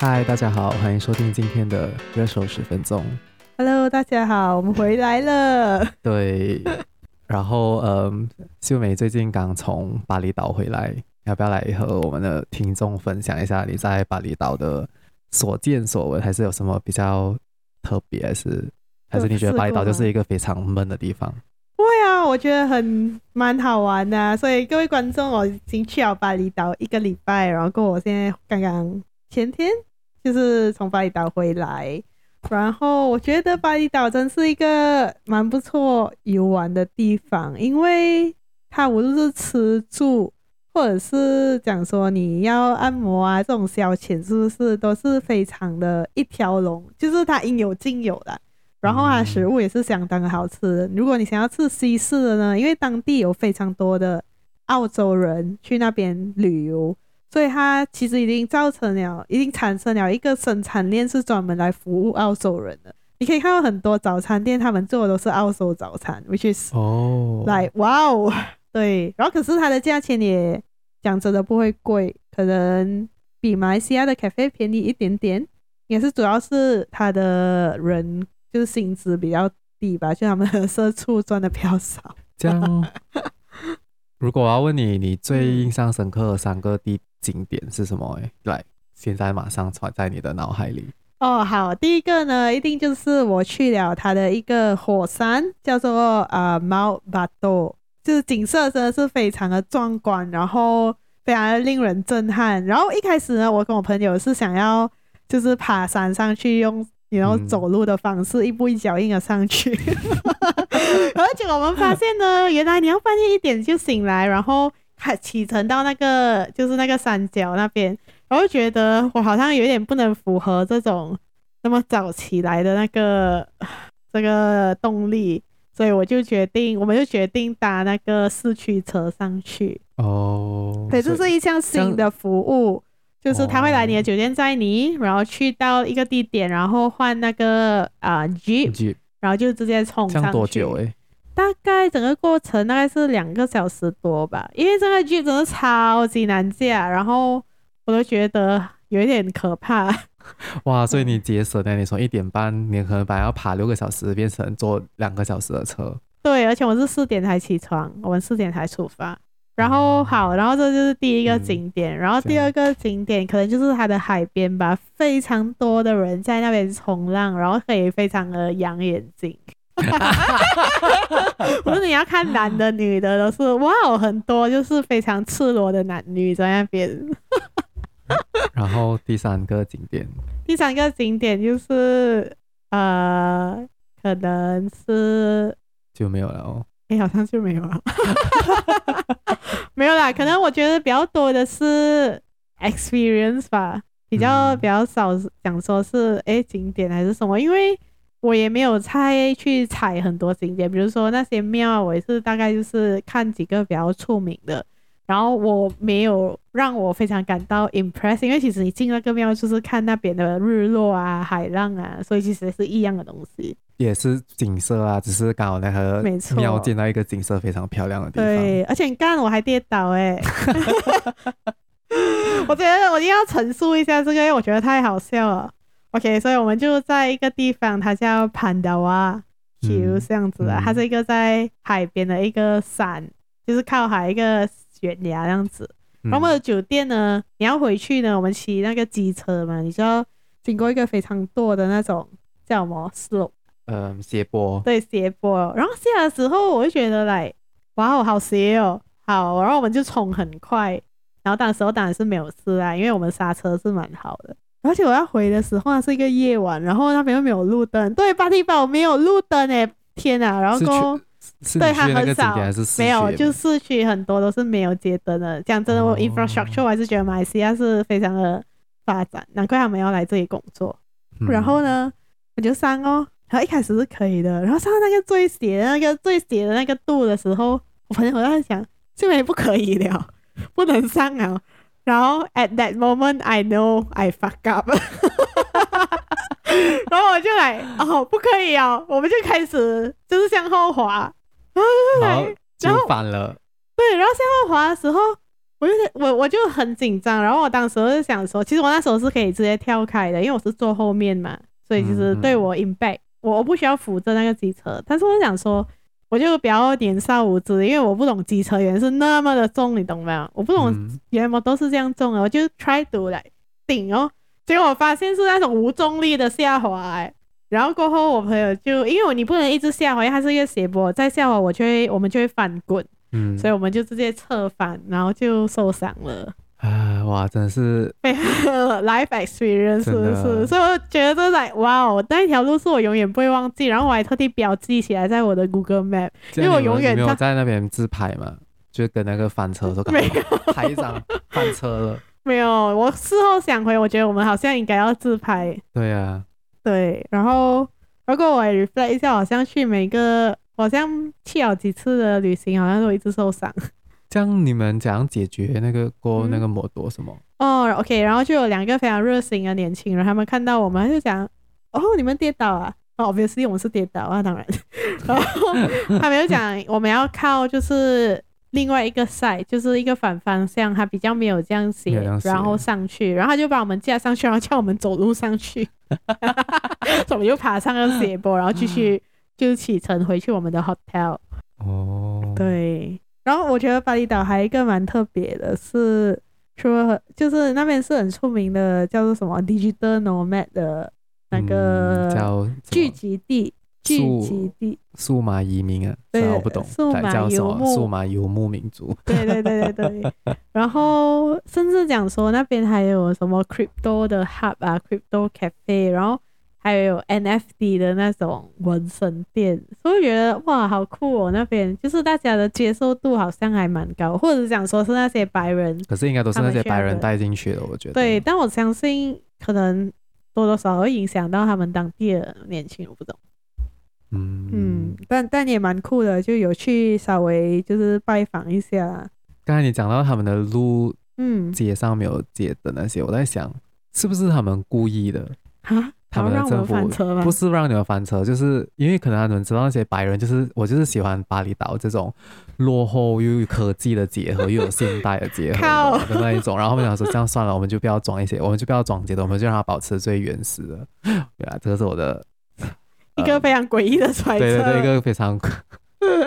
嗨，大家好，欢迎收听今天的热手十分钟。Hello，大家好，我们回来了。对，然后嗯，秀美最近刚从巴厘岛回来，要不要来和我们的听众分享一下你在巴厘岛的所见所闻？还是有什么比较特别？还是还是你觉得巴厘岛就是一个非常闷的地方？会啊，我觉得很蛮好玩的啊。所以各位观众，我已经去了巴厘岛一个礼拜，然后我现在刚刚前天就是从巴厘岛回来。然后我觉得巴厘岛真是一个蛮不错游玩的地方，因为它无论是吃住，或者是讲说你要按摩啊这种消遣，是不是都是非常的一条龙，就是它应有尽有的。然后它食物也是相当的好吃。如果你想要吃西式的呢，因为当地有非常多的澳洲人去那边旅游。所以它其实已经造成了，已经产生了一个生产链，是专门来服务澳洲人的。你可以看到很多早餐店，他们做的都是澳洲早餐，which is 哦，来哇哦，对。然后可是它的价钱也讲真的不会贵，可能比马来西亚的咖啡便宜一点点，也是主要是它的人就是薪资比较低吧，就他们的社畜赚的比较少。这样，如果我要问你，你最印象深刻的三个地景点是什么？哎，来，现在马上传在你的脑海里。哦，好，第一个呢，一定就是我去了它的一个火山，叫做呃 Mount Batur，就是景色真的是非常的壮观，然后非常的令人震撼。然后一开始呢，我跟我朋友是想要就是爬山上去，用然后走路的方式，一步一脚印的上去。而且我们发现呢，原来你要半夜一点就醒来，然后。开启程到那个就是那个山脚那边，我就觉得我好像有点不能符合这种那么早起来的那个 这个动力，所以我就决定，我们就决定搭那个四驱车上去。哦，对，这是一项新的服务，就是他会来你的酒店载你，然后去到一个地点，然后换那个啊、呃、Jeep，然后就直接冲上去。多久诶？大概整个过程大概是两个小时多吧，因为这个 Jeep 真的超级难驾，然后我都觉得有一点可怕。哇，所以你节省了，你从一点半，你可能本来要爬六个小时，变成坐两个小时的车。对，而且我是四点才起床，我们四点才出发。然后好，然后这就是第一个景点，嗯、然后第二个景点可能就是它的海边吧，非常多的人在那边冲浪，然后可以非常的养眼睛。我说你要看男的、女的都是哇哦，很多就是非常赤裸的男女在那边。然后第三个景点，第三个景点就是呃，可能是就没有了哦。哎、欸，好像就没有了，没有啦。可能我觉得比较多的是 experience 吧，比较比较少讲说是哎、欸、景点还是什么，因为。我也没有猜去踩很多景点，比如说那些庙，我也是大概就是看几个比较出名的，然后我没有让我非常感到 impress，因为其实你进那个庙就是看那边的日落啊、海浪啊，所以其实是一样的东西，也是景色啊，只是刚好那个庙见到一个景色非常漂亮的地方。对，而且刚刚我还跌倒哎、欸，我觉得我一定要陈述一下这个，因为我觉得太好笑了。OK，所以我们就在一个地方，它叫潘达瓦丘这样子的，它是一个在海边的一个山，就是靠海一个悬崖这样子。然后我们的酒店呢，你要回去呢，我们骑那个机车嘛，你就要经过一个非常多的那种叫什么 slope，嗯，斜坡。对，斜坡。然后下的时候，我就觉得来，哇哦，好斜哦，好，然后我们就冲很快，然后当时我当然是没有事啊，因为我们刹车是蛮好的。而且我要回的时候，那是一个夜晚，然后那边又没有路灯。对，巴提堡没有路灯诶，天啊！然后对它很少，没有，就市区很多都是没有街灯的。讲真的，我 infrastructure 我还是觉得马来西亚是非常的发展，难怪他们要来这里工作。嗯、然后呢，我就上哦，然后一开始是可以的，然后上到那个最斜的那个最斜的那个度的时候，我朋友我在想，这边不可以了，不能上啊。然后 at that moment I know I fuck up，然后我就来哦，不可以哦，我们就开始就是向后滑，然后就来，反了，对，然后向后滑的时候，我就我我就很紧张，然后我当时就想说，其实我那时候是可以直接跳开的，因为我是坐后面嘛，所以其实对我 impact，嗯嗯我我不需要扶着那个机车，但是我想说，我就比较年少无知，因为我不懂机车原是那么的重，你懂没有？我不懂原来都是这样重的，我就 try to 来顶哦，结果我发现是那种无重力的下滑，欸，然后过后我朋友就因为我你不能一直下滑，因为它是一个斜坡，再下滑我就会我们就会翻滚。嗯，所以我们就直接侧翻，然后就受伤了。啊，哇，真的是，life experience 是不是？所以我觉得这在哇哦，那一条路是我永远不会忘记，然后我还特地标记起来在我的 Google Map，因为我永远没有在那边自拍嘛，就跟那个翻车的时候，没有拍一张翻车了。没有，我事后想回，我觉得我们好像应该要自拍。对、啊，对，然后如果我 reflect 一下，好像去每个。好像去了几次的旅行，好像都一直受伤。这样你们怎样解决那个过那个摩托什么？哦、oh,，OK，然后就有两个非常热心的年轻人，他们看到我们就讲：“哦，你们跌倒啊？”哦、oh,，obviously 我们是跌倒啊，当然。然后他们就讲我们要靠就是另外一个 side，就是一个反方向，他比较没有这样斜，然后上去，然后他就把我们架上去，然后叫我们走路上去，我们就爬上了斜坡，然后继续。就启程回去我们的 hotel 哦，对，然后我觉得巴厘岛还有一个蛮特别的是，说就是那边是很出名的，叫做什么 digital nomad 的那个叫聚集地，聚集地。数码移民啊，对，我不懂，数码游牧，数码游牧民族，对对对对对，然后甚至讲说那边还有什么 crypto 的 hub 啊，crypto cafe，然后。还有 NFT 的那种纹身店，所以我觉得哇，好酷哦！那边就是大家的接受度好像还蛮高，或者是讲说是那些白人，可是应该都是那些白人带进去的，我觉得。对，但我相信可能多多少少会影响到他们当地的年轻人，我不懂。嗯嗯，但但也蛮酷的，就有去稍微就是拜访一下。刚才你讲到他们的路，嗯，街上没有街的那些，我在想是不是他们故意的啊？他们的政府不是让你们翻车，就是因为可能他们知道那些白人，就是我就是喜欢巴厘岛这种落后又有科技的结合，又有现代的结合的那一种。然后他们想说，这样算了，我们就不要装一些，我们就不要装街的，我们就让它保持最原始的。对啊，这个是我的 一个非常诡异的揣测。对对对，一个非常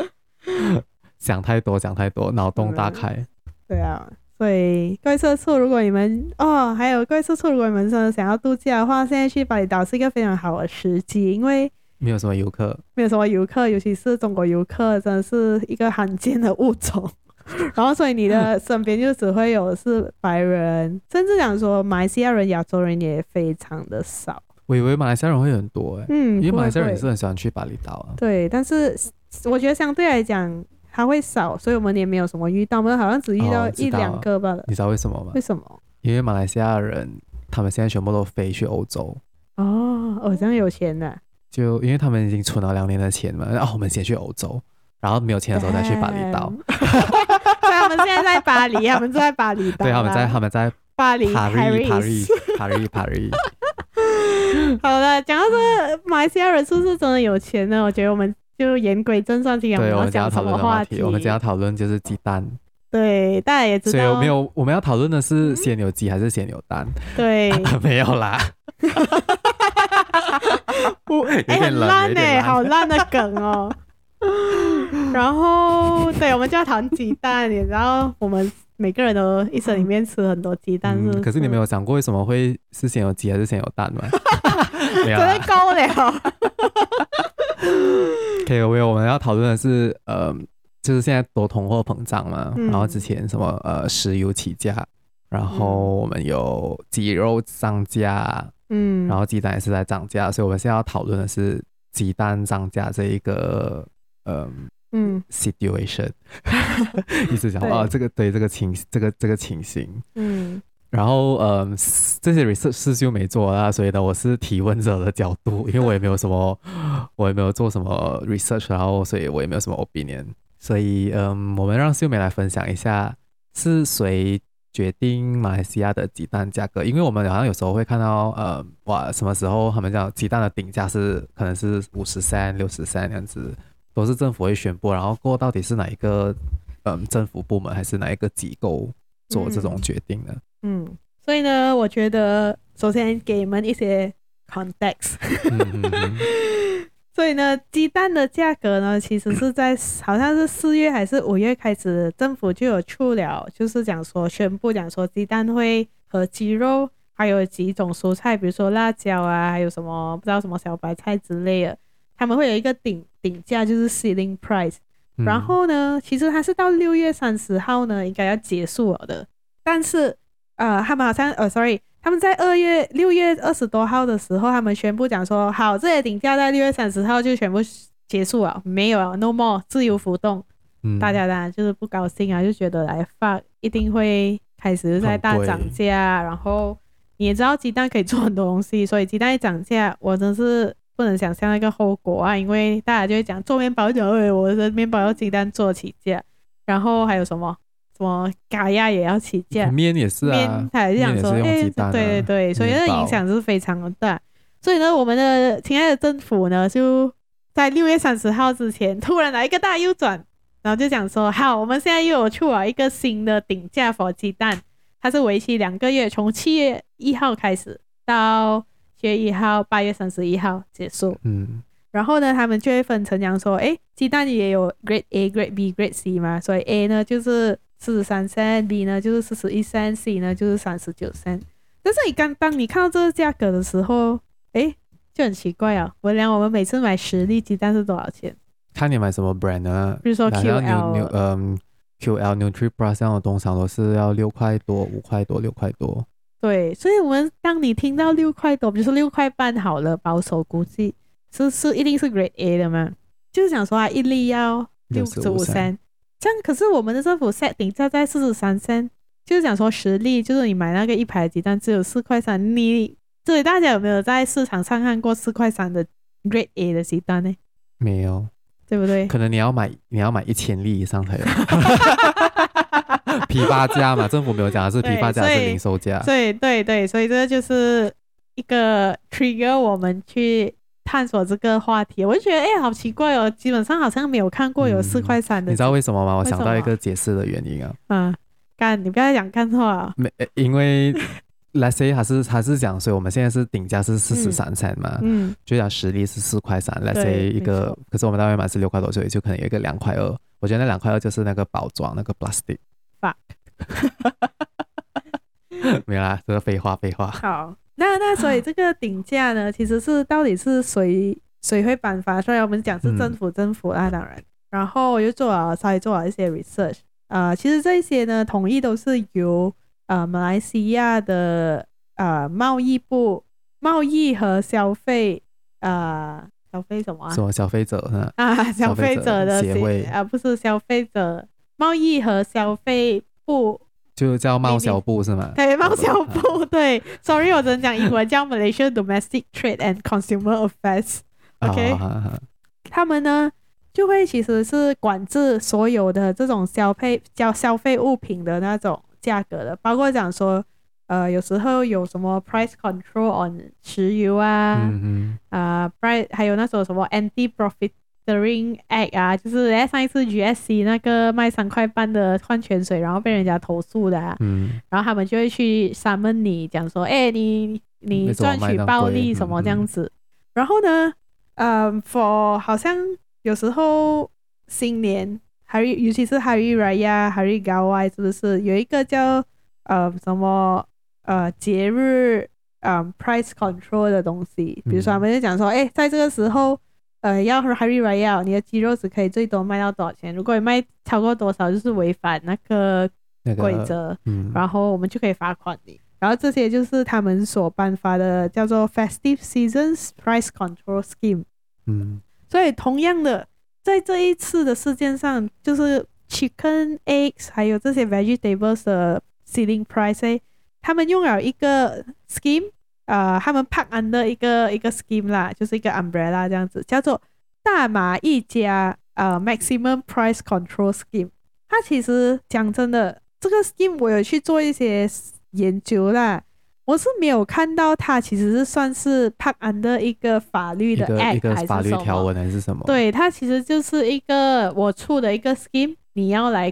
想太多，想太多，脑洞大开。对啊。对，各位社畜，如果你们哦，还有各位社畜，如果你们真的想要度假的话，现在去巴厘岛是一个非常好的时机，因为没有什么游客，没有什么游客，尤其是中国游客，真的是一个罕见的物种。然后，所以你的身边就只会有是白人，甚至讲说马来西亚人、亚洲人也非常的少。我以为马来西亚人会很多哎，嗯，因为马来西亚人也是很喜欢去巴厘岛啊。对，但是我觉得相对来讲。它会少，所以我们也没有什么遇到，我们好像只遇到一两个吧。你知道为什么吗？为什么？因为马来西亚人他们现在全部都飞去欧洲。哦，哦，这样有钱的。就因为他们已经存了两年的钱嘛，然后我们先去欧洲，然后没有钱的时候再去巴厘岛。对，他们现在在巴黎，他们在巴厘岛。对，他们在他们在巴黎，Paris，Paris，Paris，Paris。好了，讲到这个马来西亚人是不是真的有钱呢？我觉得我们。就言归正传，今天我们要讲什么话题？我们今天要讨论就是鸡蛋。对，大家也知道。所以我没有，我们要讨论的是鲜牛鸡还是鲜牛蛋？对，啊、没有啦。哎、欸，很烂哎、欸，好烂的梗哦。然后，对，我们就要讨论鸡蛋，你知道我们每个人都一生里面吃很多鸡蛋是是、嗯，可是你没有想过为什么会是先有鸡还是先有蛋吗？没有啦，高 了。OK，我我们要讨论的是，呃，就是现在多通货膨胀嘛，嗯、然后之前什么呃石油起价，然后我们有鸡肉涨价，嗯，然后鸡蛋也是在涨价，所以我们现在要讨论的是鸡蛋涨价这一个呃嗯。situation，意思讲啊这个对这个情这个这个情形，嗯。然后，嗯，这些 research 是就没做啊，所以呢，我是提问者的角度，因为我也没有什么，我也没有做什么 research，然后，所以我也没有什么 opinion，所以，嗯，我们让秀美来分享一下，是谁决定马来西亚的鸡蛋价格？因为我们好像有时候会看到，呃，哇，什么时候他们讲鸡蛋的顶价是可能是五十三、六十三这样子，都是政府会宣布，然后过到底是哪一个，嗯，政府部门还是哪一个机构？做这种决定呢。嗯，所以呢，我觉得首先给你们一些 context。所以呢，鸡蛋的价格呢，其实是在好像是四月还是五月开始，政府就有出了，就是讲说宣布讲说鸡蛋会和鸡肉还有几种蔬菜，比如说辣椒啊，还有什么不知道什么小白菜之类的，他们会有一个顶顶价，就是 ceiling price。然后呢，其实它是到六月三十号呢，应该要结束了的。但是，呃，他们好像，呃，sorry，他们在二月六月二十多号的时候，他们宣布讲说，好，这些顶价在六月三十号就全部结束了，没有了，no more，自由浮动。嗯，大家当然就是不高兴啊，就觉得来发一定会开始在大涨价。然后你也知道鸡蛋可以做很多东西，所以鸡蛋一涨价，我真是。不能想象那个后果啊，因为大家就会讲做面包就会，我的面包要鸡蛋做起价，然后还有什么什么咖呀也要起价，面也是啊，面他也是想说，哎、啊，对对对，所以那个影响是非常的大。所以呢，我们的亲爱的政府呢，就在六月三十号之前突然来一个大右转，然后就讲说，好，我们现在又有出了一个新的顶价 for 鸡蛋，它是为期两个月，从七月一号开始到。七月一号，八月三十一号结束。嗯，然后呢，他们就会分成讲说，诶，鸡蛋也有 Grade A、Grade B、Grade C 嘛，所以 A 呢就是四十三 cent，B 呢就是四十一 cent，C 呢就是三十九 cent。但是你刚当你看到这个价格的时候，诶，就很奇怪啊。我俩我们每次买十粒鸡蛋是多少钱？看你买什么 brand 呢？比如说 QL，嗯，QL NutriPlus 这样的通常都是要六块多、五块多、六块多。对，所以我们当你听到六块多，比如说六块半好了，保守估计是是一定是 Grade A 的嘛？就是想说啊，一粒要六十五仙，这样可是我们的政府 set 定价在四十三仙，就是讲说实力，就是你买那个一排鸡蛋只有四块三，你这里大家有没有在市场上看过四块三的 Grade A 的鸡蛋呢？没有，对不对？可能你要买你要买一千粒以上才有。批发价嘛，政府没有讲的是批发价，是零售价。对对对，所以这就是一个 trigger 我们去探索这个话题。我就觉得，哎、欸，好奇怪哦，基本上好像没有看过有四块三的、嗯。你知道为什么吗？我想到一个解释的原因啊。嗯，干，你不要讲看错啊。没，因为 let's say 还是还是讲，所以我们现在是顶价是四十三块嘛。嗯。就讲实力是四块三，let's say 一个，可是我们大概买是六块多，所以就可能有一个两块二。我觉得那两块二就是那个包装那个 plastic。fuck，没有啦，这个废话废话。好，那那所以这个顶价呢，其实是到底是谁谁会颁发？所以我们讲是政府，嗯、政府啦，当然。然后我就做了稍微做了一些 research，呃，其实这些呢，统一都是由呃马来西亚的呃贸易部贸易和消费呃消费什么啊？什么消费者呢？啊，消费者的协会啊，不是消费者。贸易和消费部就叫贸消部是吗？对，贸消部对。Sorry，我只能讲英文，叫 Malaysia Domestic Trade and Consumer Affairs。OK，他们呢就会其实是管制所有的这种消费叫消费物品的那种价格的，包括讲说呃有时候有什么 price control on 石油啊，嗯嗯啊 price 还有那种什么 anti profit。The Ring Act 啊，就是诶上一次 GSC 那个卖三块半的矿泉水，然后被人家投诉的，啊，嗯，然后他们就会去 summon 你，讲说，哎，你你赚取暴利什么这样子。嗯嗯、然后呢，嗯，for 好像有时候新年，还有尤其是 Hari Raya、Hari Gawai，是不是有一个叫呃什么呃节日嗯 price control 的东西？比如说他们就讲说，哎，在这个时候。呃，要 Hari Raya，你的鸡肉只可以最多卖到多少钱？如果你卖超过多少，就是违反那个规则，那个嗯、然后我们就可以罚款你。然后这些就是他们所颁发的叫做 Festive Seasons Price Control Scheme。嗯，所以同样的，在这一次的事件上，就是 Chicken、Eggs 还有这些 Vegetables 的 Ceiling Price，他们用了一个 Scheme。呃，他们 pack under 一个一个 scheme 啦，就是一个 umbrella 这样子，叫做大马一家呃 maximum price control scheme。它其实讲真的，这个 scheme 我有去做一些研究啦，我是没有看到它其实是算是 pack under 一个法律的 act 还是法律条文还是什么？对，它其实就是一个我出的一个 scheme，你要来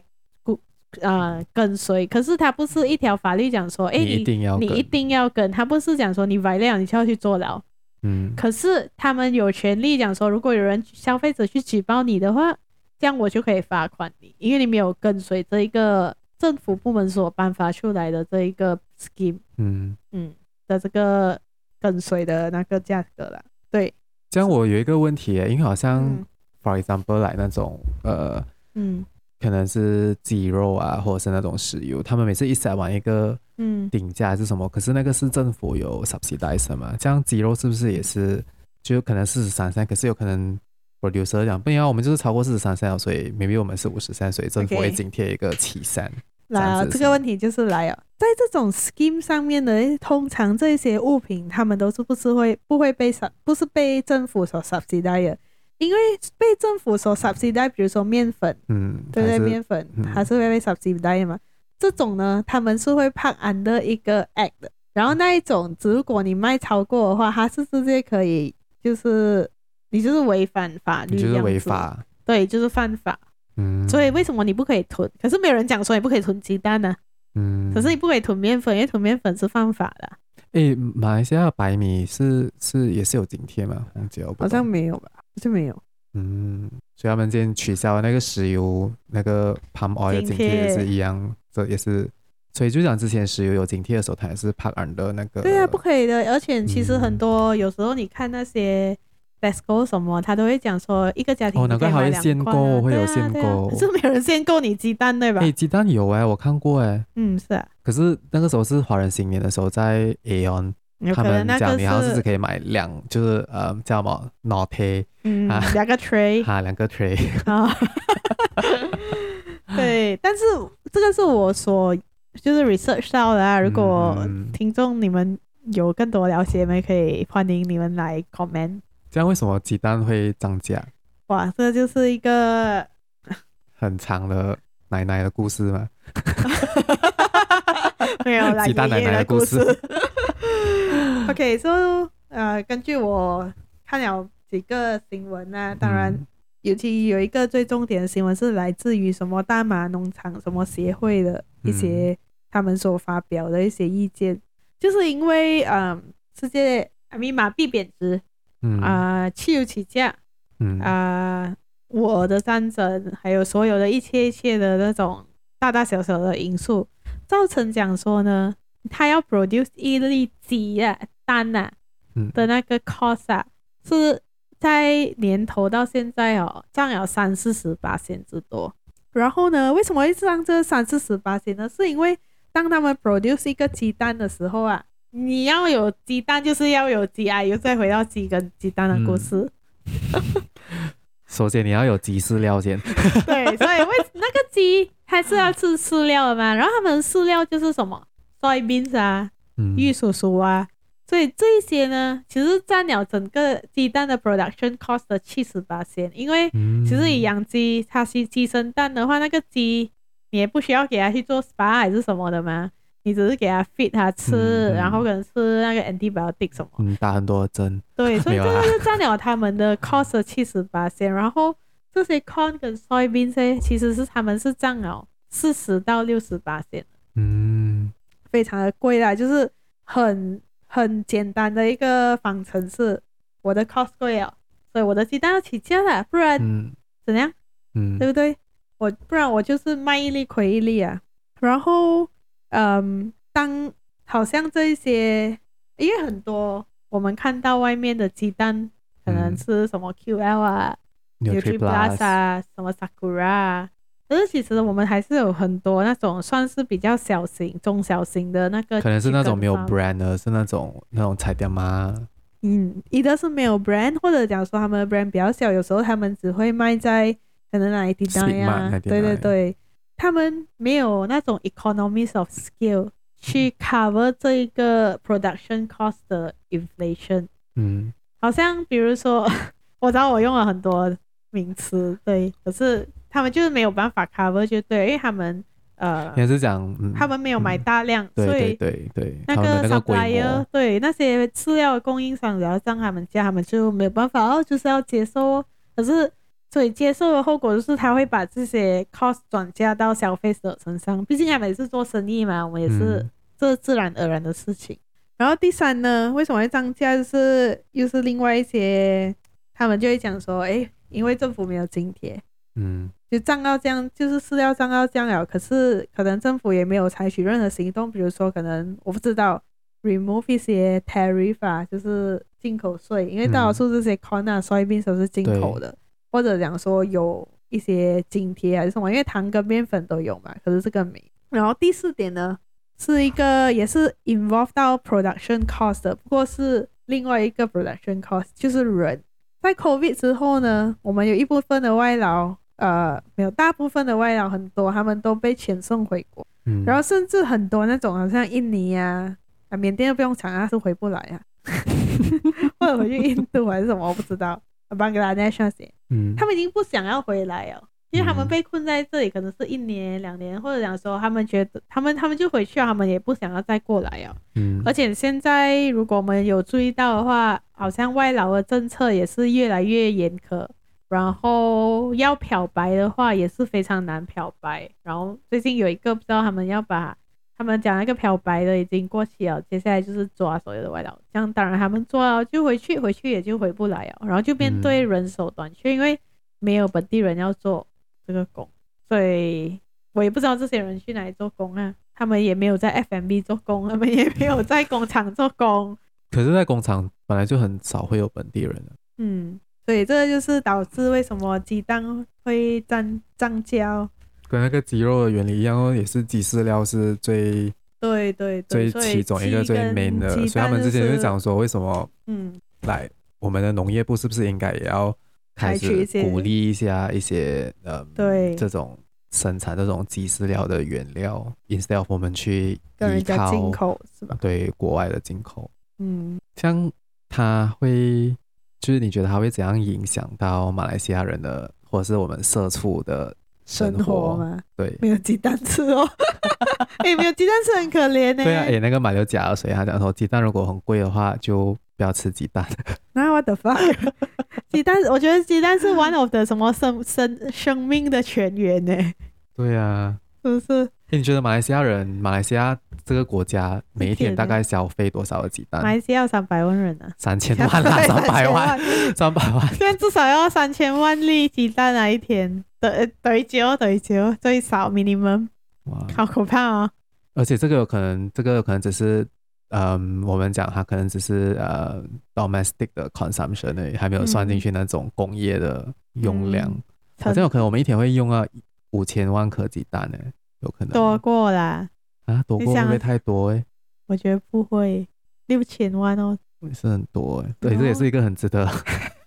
呃跟随，可是它不是一条法律讲说，哎，你一定要你一定要跟，他不是讲说你违了你就要去坐牢。嗯，可是他们有权利讲说，如果有人消费者去举报你的话，这样我就可以罚款你，因为你没有跟随这一个政府部门所颁发出来的这一个 scheme，嗯。嗯的这个跟随的那个价格了。对，这样我有一个问题，因为好像、嗯、for example 来那种呃，嗯，可能是鸡肉啊，或者是那种石油，他们每次一 set 完一个。嗯，顶价还是什么？可是那个是政府有 subsidize 嘛？这样鸡肉是不是也是就可能四十三 cent？可是有可能 producer 讲不一样，我们就是超过四十三 cent，所以 maybe 我们是五十三，所以政府会津贴一个七三。来啊，这个问题就是来啊，在这种 scheme 上面的，通常这些物品他们都是不是会不会被 sub 不是被政府所 subsidize 的？因为被政府所 subsidize，比如说面粉，嗯，对不对？面粉还是会被 subsidize 嘛？这种呢，他们是会判 under 一个 act 的，然后那一种，如果你卖超过的话，它是直接可以，就是你就是违反法律，就是违法，对，就是犯法。嗯，所以为什么你不可以囤？可是没有人讲说你不可以囤鸡蛋呢？嗯，可是你不可以囤面粉，因为囤面粉是犯法的。诶，马来西亚白米是是也是有津贴吗？好像没有吧？好像没有。嗯，所以他们今天取消那个石油那个 palm oil 的津贴也是一样。这也是，所以就讲之前石油有津贴的时候，它也是 part on 的那个。对啊，不可以的。而且其实很多、嗯、有时候你看那些 Tesco 什么，他都会讲说一个家庭哦，难怪还会限购，会有限购、啊啊。可是没有人限购你鸡蛋对吧？诶，鸡蛋有哎，我看过哎。嗯，是啊。可是那个时候是华人新年的时候，在 Aeon，他们讲你好像是可以买两，就是呃叫什么 Norte 嗯，啊、两个 tray，哈、啊，两个 tray。对，但是这个是我所就是 research 到的啊。如果听众你们有更多了解，们可以欢迎你们来 comment。这样为什么鸡蛋会涨价？哇，这就是一个 很长的奶奶的故事吗？没有啦，鸡蛋奶奶的故事。OK，so 呃，根据我看了几个新闻啊，当然。嗯尤其有一个最重点的新闻是来自于什么大马农场什么协会的一些他们所发表的一些意见，嗯、就是因为嗯世界阿米马币贬值，嗯。啊汽油起价，嗯。啊我的战争，还有所有的一切一切的那种大大小小的因素，造成讲说呢，他要 produce 一粒鸡啊蛋啊的那个 cost 啊是。在年头到现在哦，涨了三四十八仙之多。然后呢，为什么会上这三四十八仙呢？是因为当他们 produce 一个鸡蛋的时候啊，你要有鸡蛋，就是要有鸡啊。又再回到鸡跟鸡蛋的故事。嗯、首先你要有鸡饲料先。对，所以为那个鸡还是要吃饲料的嘛。然后他们饲料就是什么，soybeans 啊，玉蜀黍啊。所以这一些呢，其实占了整个鸡蛋的 production cost 的七十八仙，因为其实你养鸡，它是鸡生蛋的话，那个鸡你也不需要给它去做 spa 还是什么的嘛，你只是给它 feed 它吃，嗯、然后可能吃那个 antibiotic 什么，嗯，打很多针。对，所以这个就占了他们的 cost 的七十八仙，然后这些 corn 跟 soybean 呢，其实是他们是占了四十到六十八仙，嗯，非常的贵啦，就是很。很简单的一个方程式，我的 cost 贵了，所以我的鸡蛋要起价了，不然怎样？嗯，对不对？我不然我就是卖一粒亏一粒啊。然后，嗯，当好像这一些，因为很多我们看到外面的鸡蛋，可能是什么 QL 啊、Nutriplus 啊、什么 Sakura 啊。可是其实我们还是有很多那种算是比较小型、中小型的那个，可能是那种没有 brand 的，是那种那种彩电吗？嗯，一个是没有 brand，或者讲说他们的 brand 比较小，有时候他们只会卖在可能哪里地方呀？对对对，他们没有那种 economies of scale 去 cover 这一个 production cost 的 inflation。嗯，好像比如说，我知道我用了很多名词，对，可是。他们就是没有办法 cover 就对，因为他们呃，也是讲、嗯，他们没有买大量，嗯、所以对对对，那个 supplier 对那些饲料供应商，然后让他们加，他们就没有办法哦，就是要接受。可是所以接受的后果就是他会把这些 cost 转嫁到消费者身上，毕竟他们也是做生意嘛，我们也是这自然而然的事情。嗯、然后第三呢，为什么会涨价？就是又是另外一些，他们就会讲说，哎，因为政府没有津贴，嗯，就涨到这样，就是饲料涨到这样了，可是可能政府也没有采取任何行动，比如说可能我不知道 remove 一些 tariff 啊，就是进口税，因为大多数这些 corn 啊、soybean 都是进口的。或者讲说有一些津贴还是什么，因为糖跟面粉都有嘛，可是这个没。然后第四点呢，是一个也是 involve 到 production cost 的，不过是另外一个 production cost，就是人。在 COVID 之后呢，我们有一部分的外劳，呃，没有，大部分的外劳很多，他们都被遣送回国。嗯。然后甚至很多那种好像印尼啊，啊，缅甸都不用讲啊，是回不来啊，或者回去印度还是什么，我不知道。邦格拉那些，嗯，他们已经不想要回来哦，因为他们被困在这里，可能是一年两年，或者讲说他们觉得他们他们就回去了，他们也不想要再过来哦。嗯，而且现在如果我们有注意到的话，好像外劳的政策也是越来越严苛，然后要漂白的话也是非常难漂白，然后最近有一个不知道他们要把。他们讲那个漂白的已经过期了，接下来就是抓所有的外劳。这样当然他们抓了就回去，回去也就回不来了，然后就面对人手短缺，因为没有本地人要做这个工，所以我也不知道这些人去哪里做工啊。他们也没有在 FMB 做工，他们也没有在工厂做工。可是，在工厂本来就很少会有本地人的。嗯，所以这个就是导致为什么鸡蛋会涨涨价。跟那个鸡肉的原理一样哦，也是鸡饲料是最对对对最其中一个最 main 的，所以他们之前就讲说，为什么嗯，来我们的农业部是不是应该也要开始鼓励一下一些呃对这种生产这种鸡饲料的原料，instead of 我们去依靠进口是吧？对国外的进口，嗯，像它会就是你觉得它会怎样影响到马来西亚人的，或者是我们社畜的？生活，吗？对，没有鸡蛋吃哦。哎、欸，没有鸡蛋吃很可怜呢。对啊，哎、欸，那个马六甲，所以他讲说，鸡蛋如果很贵的话，就不要吃鸡蛋。那 what the fuck？鸡蛋，我觉得鸡蛋是 one of the 什么生生生命的泉源呢？对啊，是不是？欸、你觉得马来西亚人，马来西亚这个国家每一天大概消费多少个鸡蛋？马来西亚三百万人啊，三千万啦，三百万，三百万，现在至少要三千万粒鸡蛋啊，一天。对对九对九最少 minimum，哇，好可怕哦！而且这个有可能，这个有可能只是，嗯，我们讲它可能只是呃 domestic 的 consumption 而已，还没有算进去那种工业的用量。好像有可能我们一天会用到五千万颗鸡蛋呢，有可能多过啦。啊，多过会不会太多哎？我觉得不会，六千万哦，也是很多哎，对，这也是一个很值得。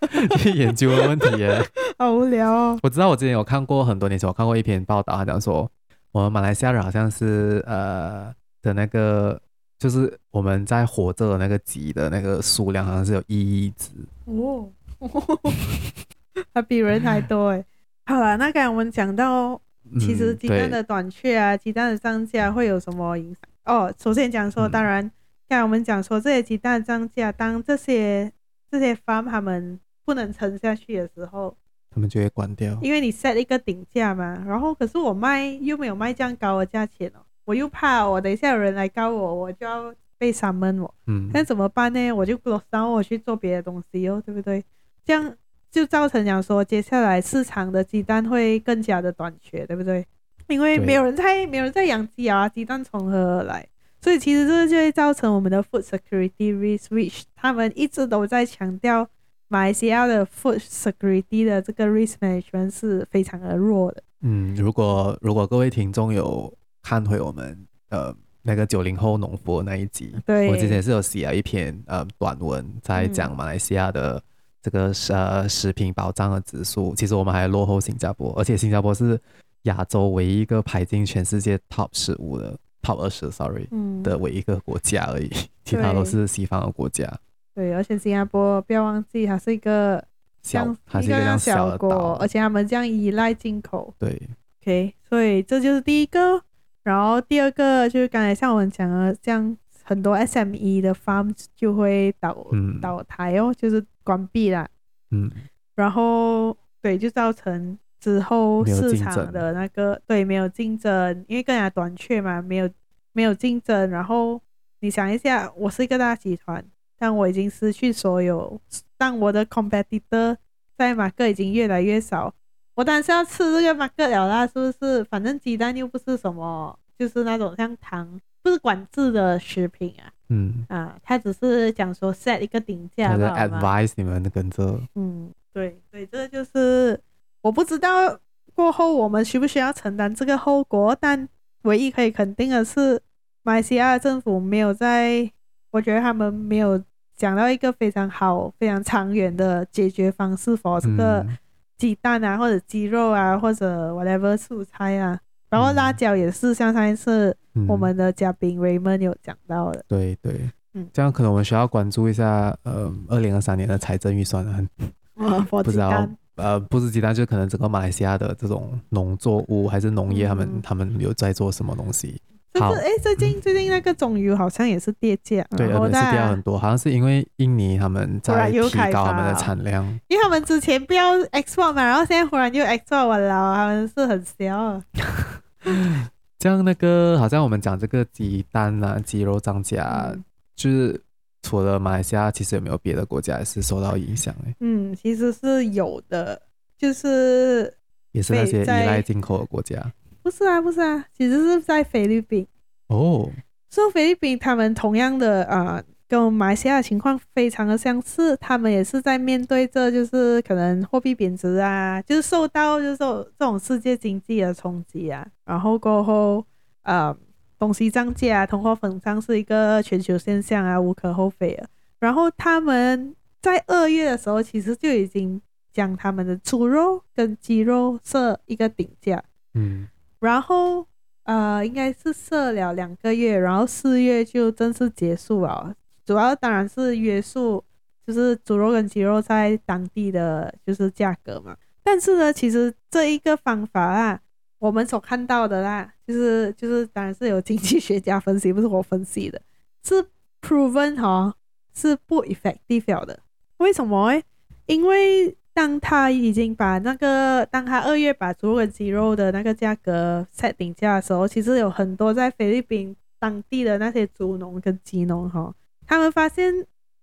去研究的问题耶，好无聊哦。我知道我之前有看过很多年前，我看过一篇报道，他讲说我们马来西亚人好像是呃的那个，就是我们在活着的那个鸡的那个数量好像是有一亿只。哦，还比人还多哎。好了，那刚才我们讲到，其实鸡蛋的短缺啊，鸡、嗯、蛋的涨价会有什么影响？哦，首先讲说，当然，刚才我们讲说这些鸡蛋涨价，当这些这些 farm 他们不能撑下去的时候，他们就会关掉。因为你 set 一个顶价嘛，然后可是我卖又没有卖这样高的价钱哦，我又怕我等一下有人来告我，我就要被 summon 我。嗯，那怎么办呢？我就 close down 我去做别的东西哦，对不对？这样就造成讲说，接下来市场的鸡蛋会更加的短缺，对不对？因为没有人在，没有人在养鸡啊，鸡蛋从何而来？所以其实这就会造成我们的 food security risk，which 他们一直都在强调。马来西亚的 food security 的这个 risk management 是非常的弱的。嗯，如果如果各位听众有看回我们呃那个九零后农夫那一集，对，我之前是有写了一篇呃短文，在讲马来西亚的这个呃食品保障的指数，其实我们还落后新加坡，而且新加坡是亚洲唯一一个排进全世界 top 十五的 top 二十，sorry，的唯一一个国家而已，其他都是西方的国家。对，而且新加坡不要忘记，它是一个小，它是一个小国，而且他们这样依赖进口。对，OK，所以这就是第一个。然后第二个就是刚才像我们讲的，这样很多 SME 的 farm 就会倒、嗯、倒台哦，就是关闭了。嗯。然后对，就造成之后市场的那个对没有竞争，因为更加短缺嘛，没有没有竞争。然后你想一下，我是一个大集团，但我已经失去所有，但我的 competitor 在 market 已经越来越少，我当然是要吃这个 market 了啦，是不是？反正鸡蛋又不是什么，就是那种像糖，不是管制的食品啊。嗯啊，他只是讲说 set 一个顶价，的 advice 你们跟着。嗯，对对，这就是我不知道过后我们需不需要承担这个后果，但唯一可以肯定的是，马来西亚政府没有在，我觉得他们没有讲到一个非常好、非常长远的解决方式，for 这个鸡蛋啊，或者鸡肉啊，或者 whatever 素菜啊。然后辣椒也是像上一次我们的嘉宾 Raymond 有讲到的，嗯、对对，嗯，这样可能我们需要关注一下，呃，二零二三年的财政预算案，嗯、不知道，呃，不是鸡蛋，就可能整个马来西亚的这种农作物还是农业，他们、嗯、他们有在做什么东西？就是哎，最近最近那个棕油好像也是跌价，对，是跌很多，好像是因为印尼他们在提高他们的产量，因为他们之前不要 export 嘛，然后现在忽然又 export 完了，他们是很笑。这样那个好像我们讲这个鸡蛋啊、鸡肉涨价，嗯、就是除了马来西亚，其实有没有别的国家也是受到影响？嗯，其实是有的，就是也是那些依赖进口的国家。不是啊，不是啊，其实是在菲律宾哦。说菲律宾他们同样的啊。呃跟马来西亚的情况非常的相似，他们也是在面对着就是可能货币贬值啊，就是受到就是这种世界经济的冲击啊，然后过后呃东西涨价啊，通货膨胀是一个全球现象啊，无可厚非啊。然后他们在二月的时候，其实就已经将他们的猪肉跟鸡肉设一个顶价，嗯，然后呃应该是设了两个月，然后四月就正式结束了。主要当然是约束，就是猪肉跟鸡肉在当地的就是价格嘛。但是呢，其实这一个方法啊，我们所看到的啦，就是就是当然是有经济学家分析，不是我分析的，是 proven 哈，是不 effective 的。为什么？因为当他已经把那个，当他二月把猪肉跟鸡肉的那个价格 set 顶价的时候，其实有很多在菲律宾当地的那些猪农跟鸡农哈。他们发现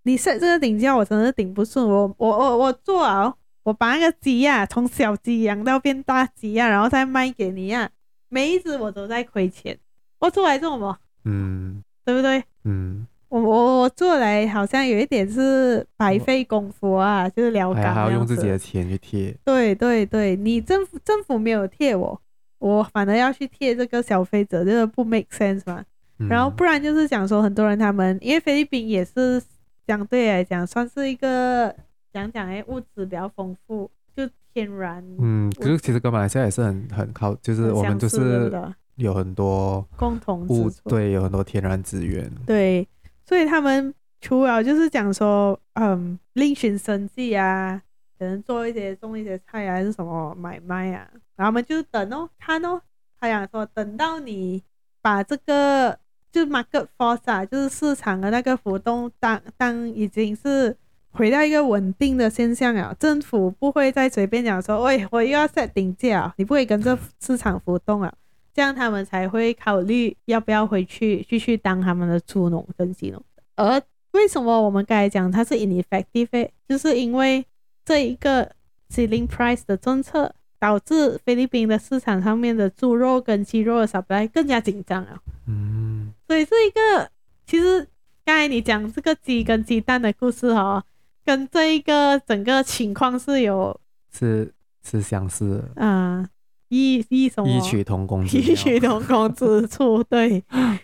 你设这个顶价，我真的是顶不顺。我我我我做啊，我把那个鸡呀、啊，从小鸡养到变大鸡呀、啊，然后再卖给你呀、啊，每一只我都在亏钱。我做来做什么？嗯，对不对？嗯，我我我做来好像有一点是白费功夫啊，我就是聊感，还要用自己的钱去贴。对对对，你政府政府没有贴我，我反而要去贴这个消费者，这个不 make sense 嘛。然后不然就是讲说很多人他们因为菲律宾也是相对来讲算是一个讲讲哎物质比较丰富，就天然嗯，可是其实跟马来西亚也是很很靠，就是我们就是有很多共同物对，有很多天然资源。对，所以他们除了就是讲说嗯另寻生计啊，可能做一些种一些菜啊还是什么买卖啊，然后我们就等哦看哦，他想说等到你把这个。就 market force 啊，就是市场的那个浮动，当当已经是回到一个稳定的现象了，政府不会再随便讲说，喂，我又要 set 顶价，你不会跟着市场浮动啊，这样他们才会考虑要不要回去继续当他们的猪农跟鸡农。而为什么我们刚才讲它是 ineffective，就是因为这一个 ceiling price 的政策。导致菲律宾的市场上面的猪肉跟鸡肉的 supply 更加紧张啊。嗯，所以这一个其实刚才你讲这个鸡跟鸡蛋的故事哦，跟这一个整个情况是有是是相似的啊，异异什么异曲同工异曲同工之处，对，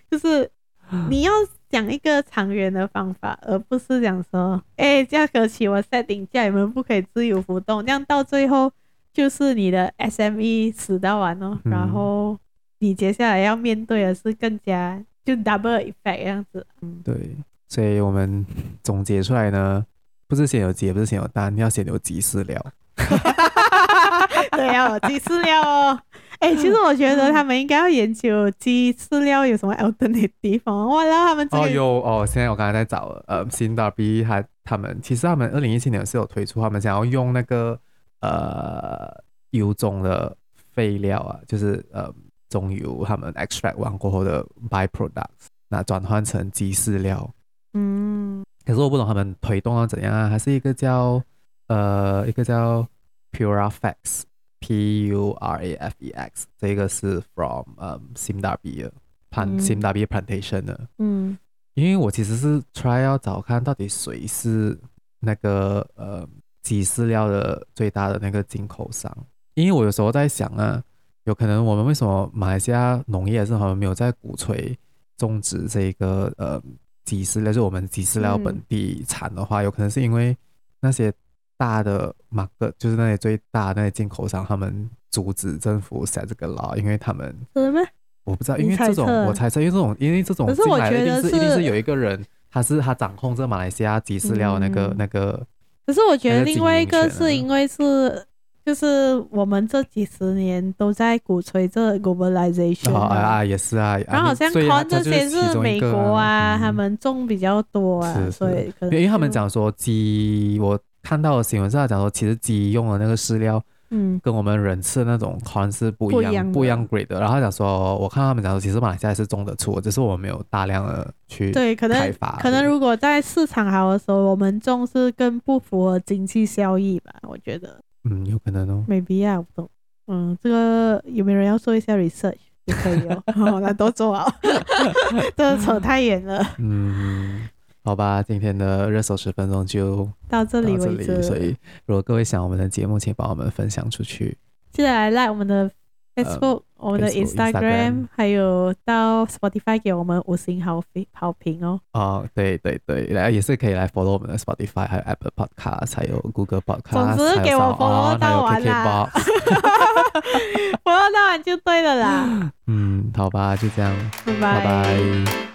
就是你要讲一个长远的方法，而不是讲说，哎，价格起我 set 顶价，你们不可以自由浮动，这样到最后。就是你的 SME 死到完哦，嗯、然后你接下来要面对的是更加就 double effect 这样子。嗯，对，所以我们总结出来呢，不是先有鸡，不是先有蛋，要先有鸡饲料。对啊，鸡饲料哦。哎、欸，其实我觉得他们应该要研究鸡饲料有什么 alternative 地方。哇，然后他们这个、哦有哦，现在我刚才在找呃，新达比他他们其实他们二零一七年是有推出，他们想要用那个。呃油中的废料啊，就是呃中油他们 extract 完过后的 byproducts，那转换成鸡饲料。嗯，可是我不懂他们推动到怎样啊？还是一个叫呃一个叫 Purafex，P U R A F E X，这个是 from 呃 Simdabi plant Simdabi plantation 的。嗯，因为我其实是 try 要找看到底谁是那个呃鸡饲料的最大的那个进口商，因为我有时候在想啊，有可能我们为什么马来西亚农业是好像没有在鼓吹种植这个呃。鸡饲料，就我们鸡饲料本地产的话，嗯、有可能是因为那些大的 market，就是那些最大的那些进口商，他们阻止政府写这个 law，因为他们？我不知道，因为这种我猜测，因为这种因为这种进来一定是一定是有一个人，他是他掌控这马来西亚鸡饲料那个、嗯、那个。可是我觉得另外一个是因为是。就是我们这几十年都在鼓吹这 globalization 啊，啊，也是啊。然后好像看这些是美国啊，他们种比较多啊，是是所以可能因为他们讲说鸡，我看到的新闻是他讲说，其实鸡用的那个饲料，嗯，跟我们人吃的那种 corn 是不一样，不一样 grade 的。然后讲说，我看他们讲说，其实马来西亚是种得出，只是我们没有大量的去对，可能可能如果在市场好的时候，我们种是更不符合经济效益吧，我觉得。嗯，有可能哦。没必要，不懂。嗯，这个有没有人要做一下 research 就可以哦。好，那都做好。这扯太远了。嗯，好吧，今天的热搜十分钟就到这里为止。所以，如果各位想我们的节目，请帮我们分享出去。记得来 like 我们的。Facebook、呃、我们的 Instagram，, Instagram 还有到 Spotify 给我们五星好评好评哦。哦，对对对，来也是可以来 follow 我们的 Spotify，还有 Apple Podcast，还有 Google Podcast。总之给我 follow 到完啦，follow 到完就对了啦。嗯，好吧，就这样，拜拜。拜拜。